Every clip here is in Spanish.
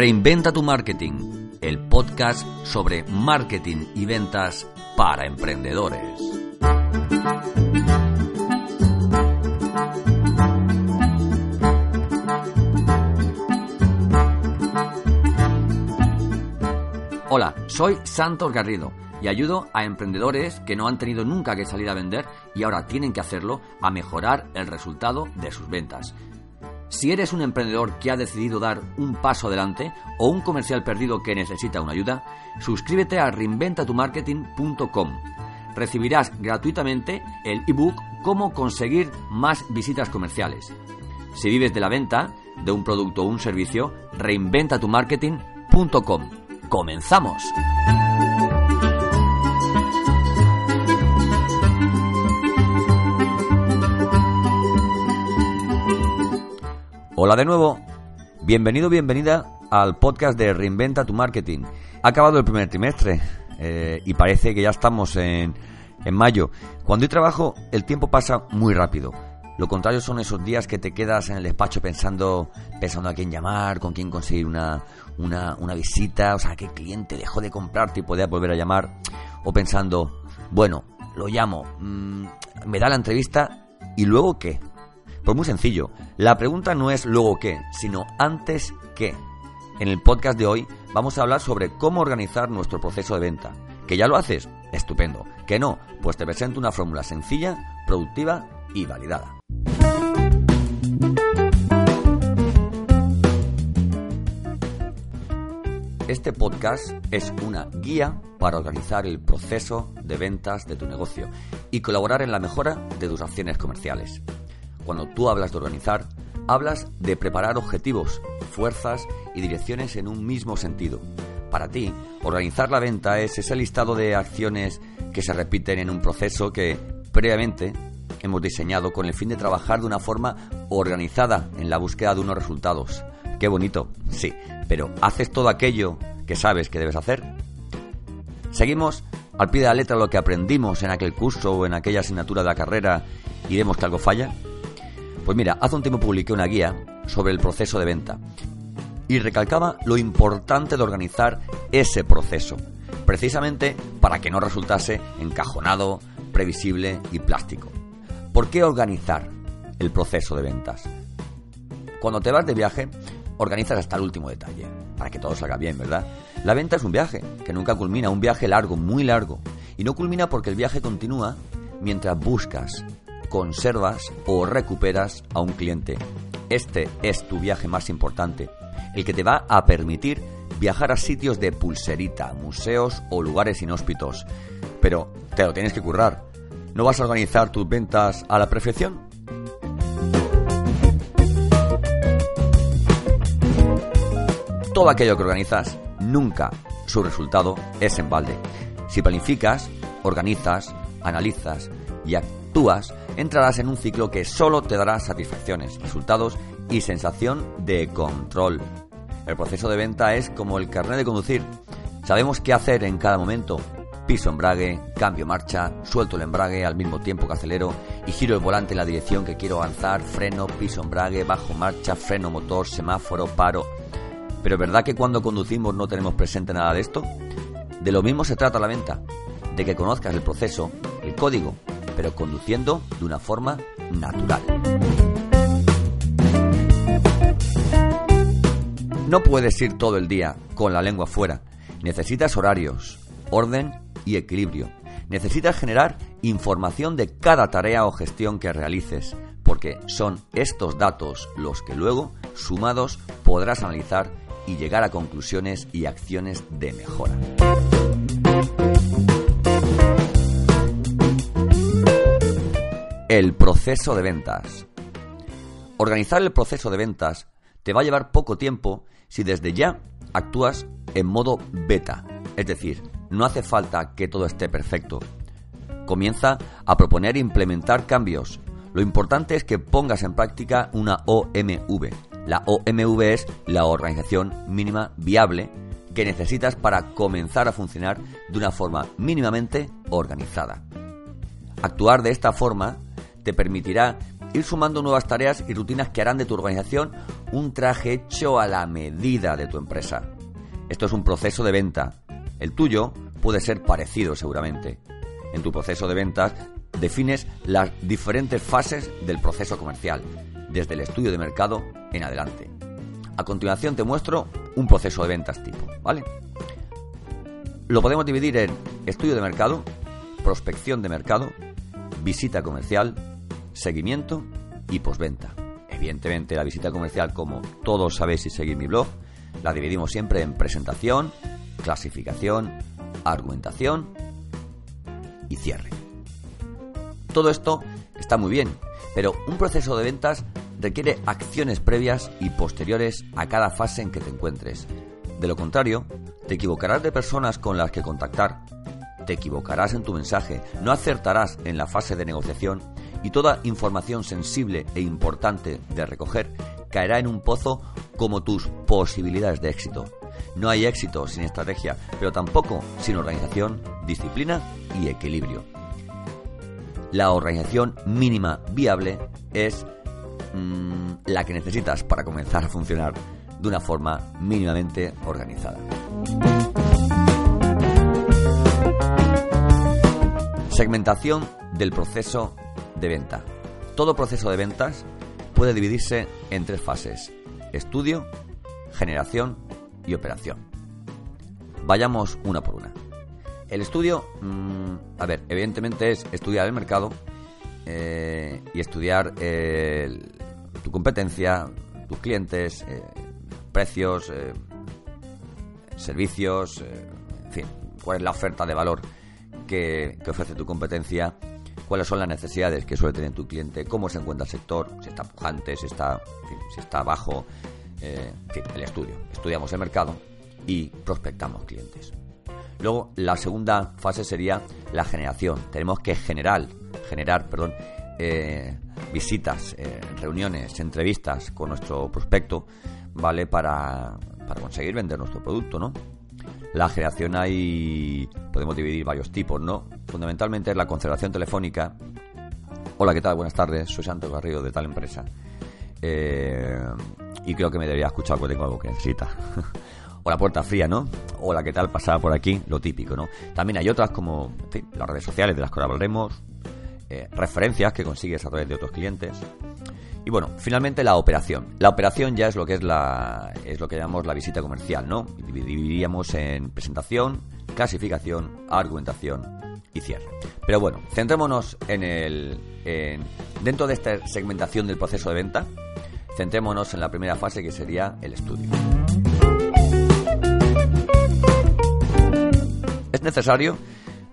Reinventa tu marketing, el podcast sobre marketing y ventas para emprendedores. Hola, soy Santos Garrido y ayudo a emprendedores que no han tenido nunca que salir a vender y ahora tienen que hacerlo a mejorar el resultado de sus ventas. Si eres un emprendedor que ha decidido dar un paso adelante o un comercial perdido que necesita una ayuda, suscríbete a reinventatumarketing.com. Recibirás gratuitamente el ebook Cómo conseguir más visitas comerciales. Si vives de la venta de un producto o un servicio, reinventatumarketing.com. ¡Comenzamos! Hola de nuevo, bienvenido, bienvenida al podcast de Reinventa tu Marketing. Ha acabado el primer trimestre eh, y parece que ya estamos en, en mayo. Cuando hay trabajo, el tiempo pasa muy rápido. Lo contrario son esos días que te quedas en el despacho pensando, pensando a quién llamar, con quién conseguir una, una, una visita, o sea, qué cliente dejó de comprarte y podía volver a llamar, o pensando, bueno, lo llamo, mm, me da la entrevista y luego qué. Pues muy sencillo, la pregunta no es luego qué, sino antes qué. En el podcast de hoy vamos a hablar sobre cómo organizar nuestro proceso de venta. ¿Que ya lo haces? Estupendo. ¿Que no? Pues te presento una fórmula sencilla, productiva y validada. Este podcast es una guía para organizar el proceso de ventas de tu negocio y colaborar en la mejora de tus acciones comerciales. Cuando tú hablas de organizar, hablas de preparar objetivos, fuerzas y direcciones en un mismo sentido. Para ti, organizar la venta es ese listado de acciones que se repiten en un proceso que previamente hemos diseñado con el fin de trabajar de una forma organizada en la búsqueda de unos resultados. Qué bonito, sí, pero ¿haces todo aquello que sabes que debes hacer? Seguimos al pie de la letra lo que aprendimos en aquel curso o en aquella asignatura de la carrera y vemos que algo falla. Pues mira, hace un tiempo publiqué una guía sobre el proceso de venta y recalcaba lo importante de organizar ese proceso, precisamente para que no resultase encajonado, previsible y plástico. ¿Por qué organizar el proceso de ventas? Cuando te vas de viaje, organizas hasta el último detalle, para que todo salga bien, ¿verdad? La venta es un viaje, que nunca culmina, un viaje largo, muy largo. Y no culmina porque el viaje continúa mientras buscas, conservas o recuperas a un cliente. Este es tu viaje más importante, el que te va a permitir viajar a sitios de pulserita, museos o lugares inhóspitos. Pero te lo tienes que currar. ¿No vas a organizar tus ventas a la perfección? Todo aquello que organizas, nunca su resultado es en balde. Si planificas, organizas, analizas y actúas, entrarás en un ciclo que solo te dará satisfacciones, resultados y sensación de control. El proceso de venta es como el carnet de conducir. Sabemos qué hacer en cada momento. Piso embrague, cambio marcha, suelto el embrague al mismo tiempo que acelero y giro el volante en la dirección que quiero avanzar, freno, piso embrague, bajo marcha, freno motor, semáforo, paro. Pero ¿verdad que cuando conducimos no tenemos presente nada de esto? De lo mismo se trata la venta, de que conozcas el proceso, el código, pero conduciendo de una forma natural. No puedes ir todo el día con la lengua fuera. Necesitas horarios, orden y equilibrio. Necesitas generar información de cada tarea o gestión que realices, porque son estos datos los que luego, sumados, podrás analizar y llegar a conclusiones y acciones de mejora. El proceso de ventas. Organizar el proceso de ventas te va a llevar poco tiempo si desde ya actúas en modo beta, es decir, no hace falta que todo esté perfecto. Comienza a proponer e implementar cambios. Lo importante es que pongas en práctica una OMV. La OMV es la organización mínima viable que necesitas para comenzar a funcionar de una forma mínimamente organizada. Actuar de esta forma te permitirá ir sumando nuevas tareas y rutinas que harán de tu organización un traje hecho a la medida de tu empresa. Esto es un proceso de venta. El tuyo puede ser parecido seguramente. En tu proceso de ventas defines las diferentes fases del proceso comercial, desde el estudio de mercado en adelante. A continuación te muestro un proceso de ventas tipo, ¿vale? Lo podemos dividir en estudio de mercado, prospección de mercado, visita comercial, seguimiento y posventa. Evidentemente la visita comercial, como todos sabéis si seguís mi blog, la dividimos siempre en presentación, clasificación, argumentación y cierre. Todo esto está muy bien, pero un proceso de ventas requiere acciones previas y posteriores a cada fase en que te encuentres. De lo contrario, te equivocarás de personas con las que contactar, te equivocarás en tu mensaje, no acertarás en la fase de negociación y toda información sensible e importante de recoger caerá en un pozo como tus posibilidades de éxito. No hay éxito sin estrategia, pero tampoco sin organización, disciplina y equilibrio. La organización mínima viable es mm, la que necesitas para comenzar a funcionar de una forma mínimamente organizada. Segmentación del proceso de venta. Todo proceso de ventas puede dividirse en tres fases. Estudio, generación y operación. Vayamos una por una. El estudio, mm, a ver, evidentemente es estudiar el mercado eh, y estudiar tu competencia, tus clientes, eh, precios, eh, servicios, en fin, cuál es la oferta de valor que, que ofrece tu competencia cuáles son las necesidades que suele tener tu cliente, cómo se encuentra el sector, si está pujante, si está, si está bajo, eh, el estudio. Estudiamos el mercado y prospectamos clientes. Luego, la segunda fase sería la generación. Tenemos que generar, generar, perdón, eh, visitas, eh, reuniones, entrevistas con nuestro prospecto, ¿vale? Para, para conseguir vender nuestro producto, ¿no? La generación hay, podemos dividir varios tipos, ¿no? Fundamentalmente es la conservación telefónica. Hola, ¿qué tal? Buenas tardes, soy Santos Garrido de tal empresa. Eh, y creo que me debería escuchar porque tengo algo que necesita. o la puerta fría, ¿no? Hola, ¿qué tal? Pasaba por aquí, lo típico, ¿no? También hay otras como las redes sociales de las que hablaremos, eh, referencias que consigues a través de otros clientes. Y bueno, finalmente la operación. La operación ya es lo que es la es lo que llamamos la visita comercial, ¿no? Dividiríamos en presentación, clasificación, argumentación y cierre. Pero bueno, centrémonos en el en, dentro de esta segmentación del proceso de venta, centrémonos en la primera fase que sería el estudio. Es necesario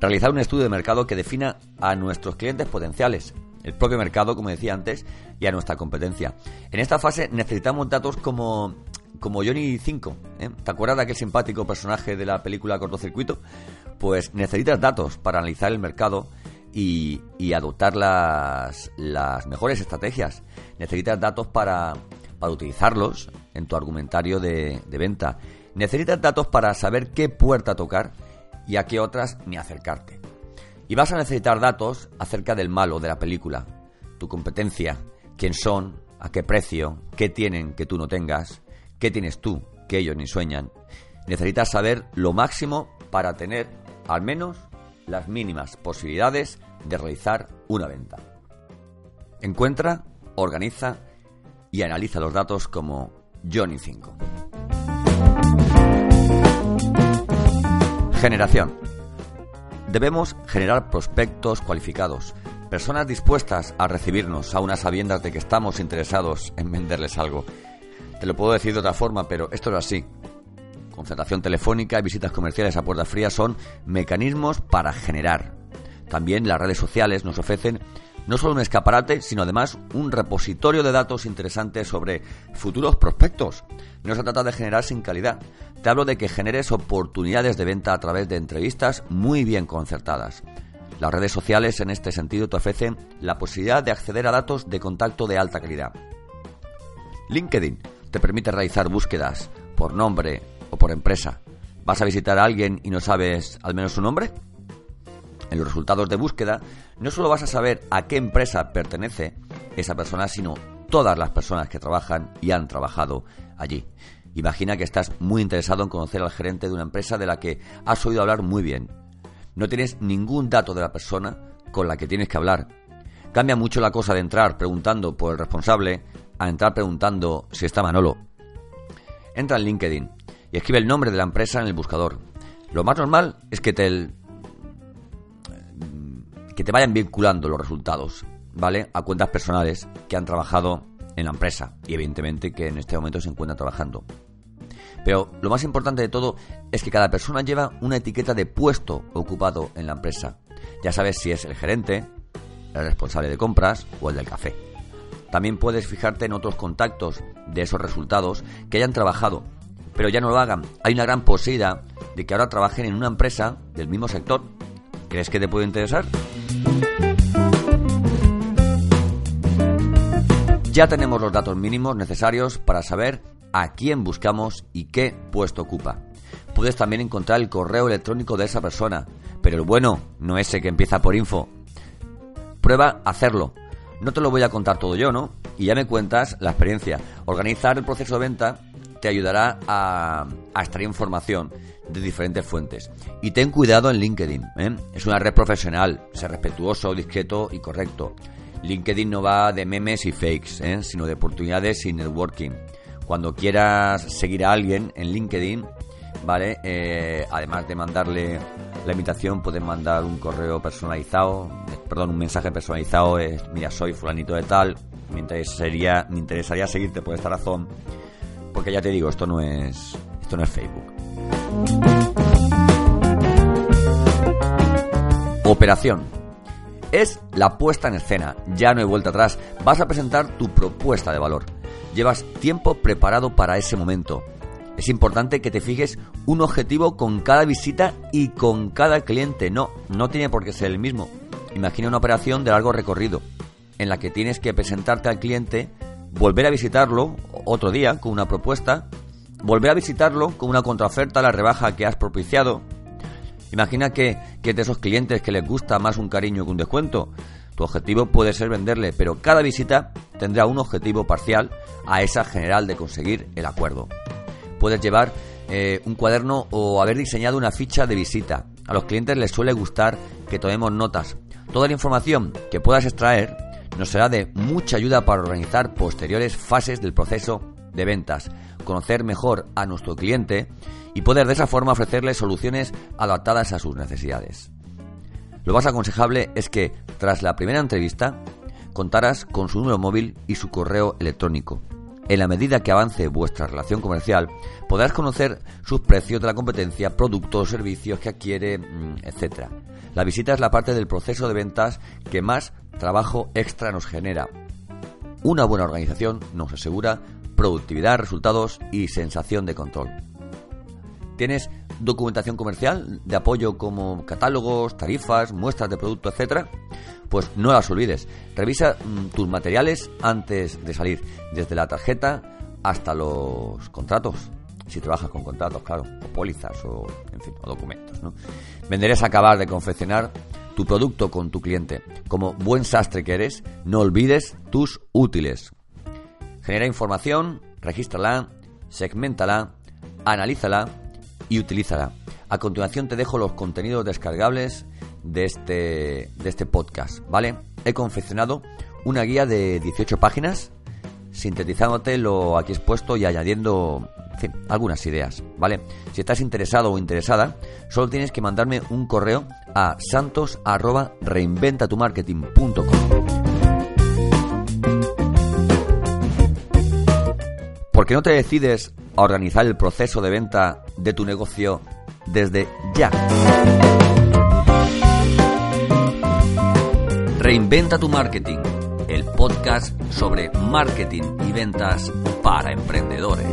realizar un estudio de mercado que defina a nuestros clientes potenciales el propio mercado, como decía antes, y a nuestra competencia. En esta fase necesitamos datos como, como Johnny 5. ¿eh? ¿Te acuerdas de aquel simpático personaje de la película Cortocircuito? Pues necesitas datos para analizar el mercado y, adoptar las, las mejores estrategias. Necesitas datos para, para utilizarlos en tu argumentario de, de venta. Necesitas datos para saber qué puerta tocar y a qué otras ni acercarte. Y vas a necesitar datos acerca del malo de la película, tu competencia, quién son, a qué precio, qué tienen que tú no tengas, qué tienes tú que ellos ni sueñan. Necesitas saber lo máximo para tener al menos las mínimas posibilidades de realizar una venta. Encuentra, organiza y analiza los datos como Johnny 5. Generación. Debemos generar prospectos cualificados, personas dispuestas a recibirnos a unas sabiendas de que estamos interesados en venderles algo. Te lo puedo decir de otra forma, pero esto es así. Concentración telefónica y visitas comerciales a puerta fría son mecanismos para generar. También las redes sociales nos ofrecen no solo un escaparate, sino además un repositorio de datos interesantes sobre futuros prospectos. No se trata de generar sin calidad. Te hablo de que generes oportunidades de venta a través de entrevistas muy bien concertadas. Las redes sociales en este sentido te ofrecen la posibilidad de acceder a datos de contacto de alta calidad. LinkedIn te permite realizar búsquedas por nombre o por empresa. ¿Vas a visitar a alguien y no sabes al menos su nombre? En los resultados de búsqueda no solo vas a saber a qué empresa pertenece, esa persona, sino todas las personas que trabajan y han trabajado allí. Imagina que estás muy interesado en conocer al gerente de una empresa de la que has oído hablar muy bien. No tienes ningún dato de la persona con la que tienes que hablar. Cambia mucho la cosa de entrar preguntando por el responsable a entrar preguntando si está Manolo. Entra en LinkedIn y escribe el nombre de la empresa en el buscador. Lo más normal es que te, que te vayan vinculando los resultados, ¿vale? A cuentas personales que han trabajado en la empresa y evidentemente que en este momento se encuentran trabajando. Pero lo más importante de todo es que cada persona lleva una etiqueta de puesto ocupado en la empresa. Ya sabes si es el gerente, el responsable de compras o el del café. También puedes fijarte en otros contactos de esos resultados que hayan trabajado, pero ya no lo hagan. Hay una gran posibilidad de que ahora trabajen en una empresa del mismo sector. ¿Crees que te puede interesar? Ya tenemos los datos mínimos necesarios para saber a quién buscamos y qué puesto ocupa. Puedes también encontrar el correo electrónico de esa persona, pero el bueno, no ese que empieza por info. Prueba hacerlo. No te lo voy a contar todo yo, ¿no? Y ya me cuentas la experiencia. Organizar el proceso de venta te ayudará a, extraer información de diferentes fuentes. Y ten cuidado en LinkedIn. ¿eh? Es una red profesional. Sé respetuoso, discreto y correcto. LinkedIn no va de memes y fakes, ¿eh? sino de oportunidades y networking. Cuando quieras seguir a alguien en LinkedIn, ¿vale? Eh, además de mandarle la invitación, puedes mandar un correo personalizado, perdón, un mensaje personalizado, es, mira, soy fulanito de tal, me interesaría, me interesaría seguirte por esta razón, porque ya te digo, esto no es, esto no es Facebook. Operación es la puesta en escena. Ya no hay vuelta atrás. Vas a presentar tu propuesta de valor. Llevas tiempo preparado para ese momento. Es importante que te fijes un objetivo con cada visita y con cada cliente. No, no tiene por qué ser el mismo. Imagina una operación de largo recorrido en la que tienes que presentarte al cliente, volver a visitarlo otro día con una propuesta, volver a visitarlo con una contraoferta a la rebaja que has propiciado, Imagina que, que de esos clientes que les gusta más un cariño que un descuento. Tu objetivo puede ser venderle, pero cada visita tendrá un objetivo parcial a esa general de conseguir el acuerdo. Puedes llevar eh, un cuaderno o haber diseñado una ficha de visita. A los clientes les suele gustar que tomemos notas. Toda la información que puedas extraer nos será de mucha ayuda para organizar posteriores fases del proceso de ventas, conocer mejor a nuestro cliente y poder de esa forma ofrecerle soluciones adaptadas a sus necesidades. Lo más aconsejable es que, tras la primera entrevista, contarás con su número móvil y su correo electrónico. En la medida que avance vuestra relación comercial, podrás conocer sus precios de la competencia, productos, servicios que adquiere, mm, etc. La visita es la parte del proceso de ventas que más trabajo extra nos genera. Una buena organización nos asegura productividad, resultados y sensación de control. ¿Tienes documentación comercial de apoyo como catálogos, tarifas, muestras de producto, etcétera? Pues no las olvides. Revisa mm, tus materiales antes de salir, desde la tarjeta hasta los contratos. Si trabajas con contratos, claro, o pólizas o, en fin, o documentos. ¿no? Venderás acabar de confeccionar tu producto con tu cliente. Como buen sastre que eres, no olvides tus útiles. Genera información, regístrala, segmentala, analízala y utilízala. A continuación te dejo los contenidos descargables de este, de este podcast, ¿vale? He confeccionado una guía de 18 páginas, sintetizándote lo aquí expuesto y añadiendo algunas ideas, ¿vale? Si estás interesado o interesada, solo tienes que mandarme un correo a santos ¿Por qué no te decides a organizar el proceso de venta de tu negocio desde ya? Reinventa tu marketing, el podcast sobre marketing y ventas para emprendedores.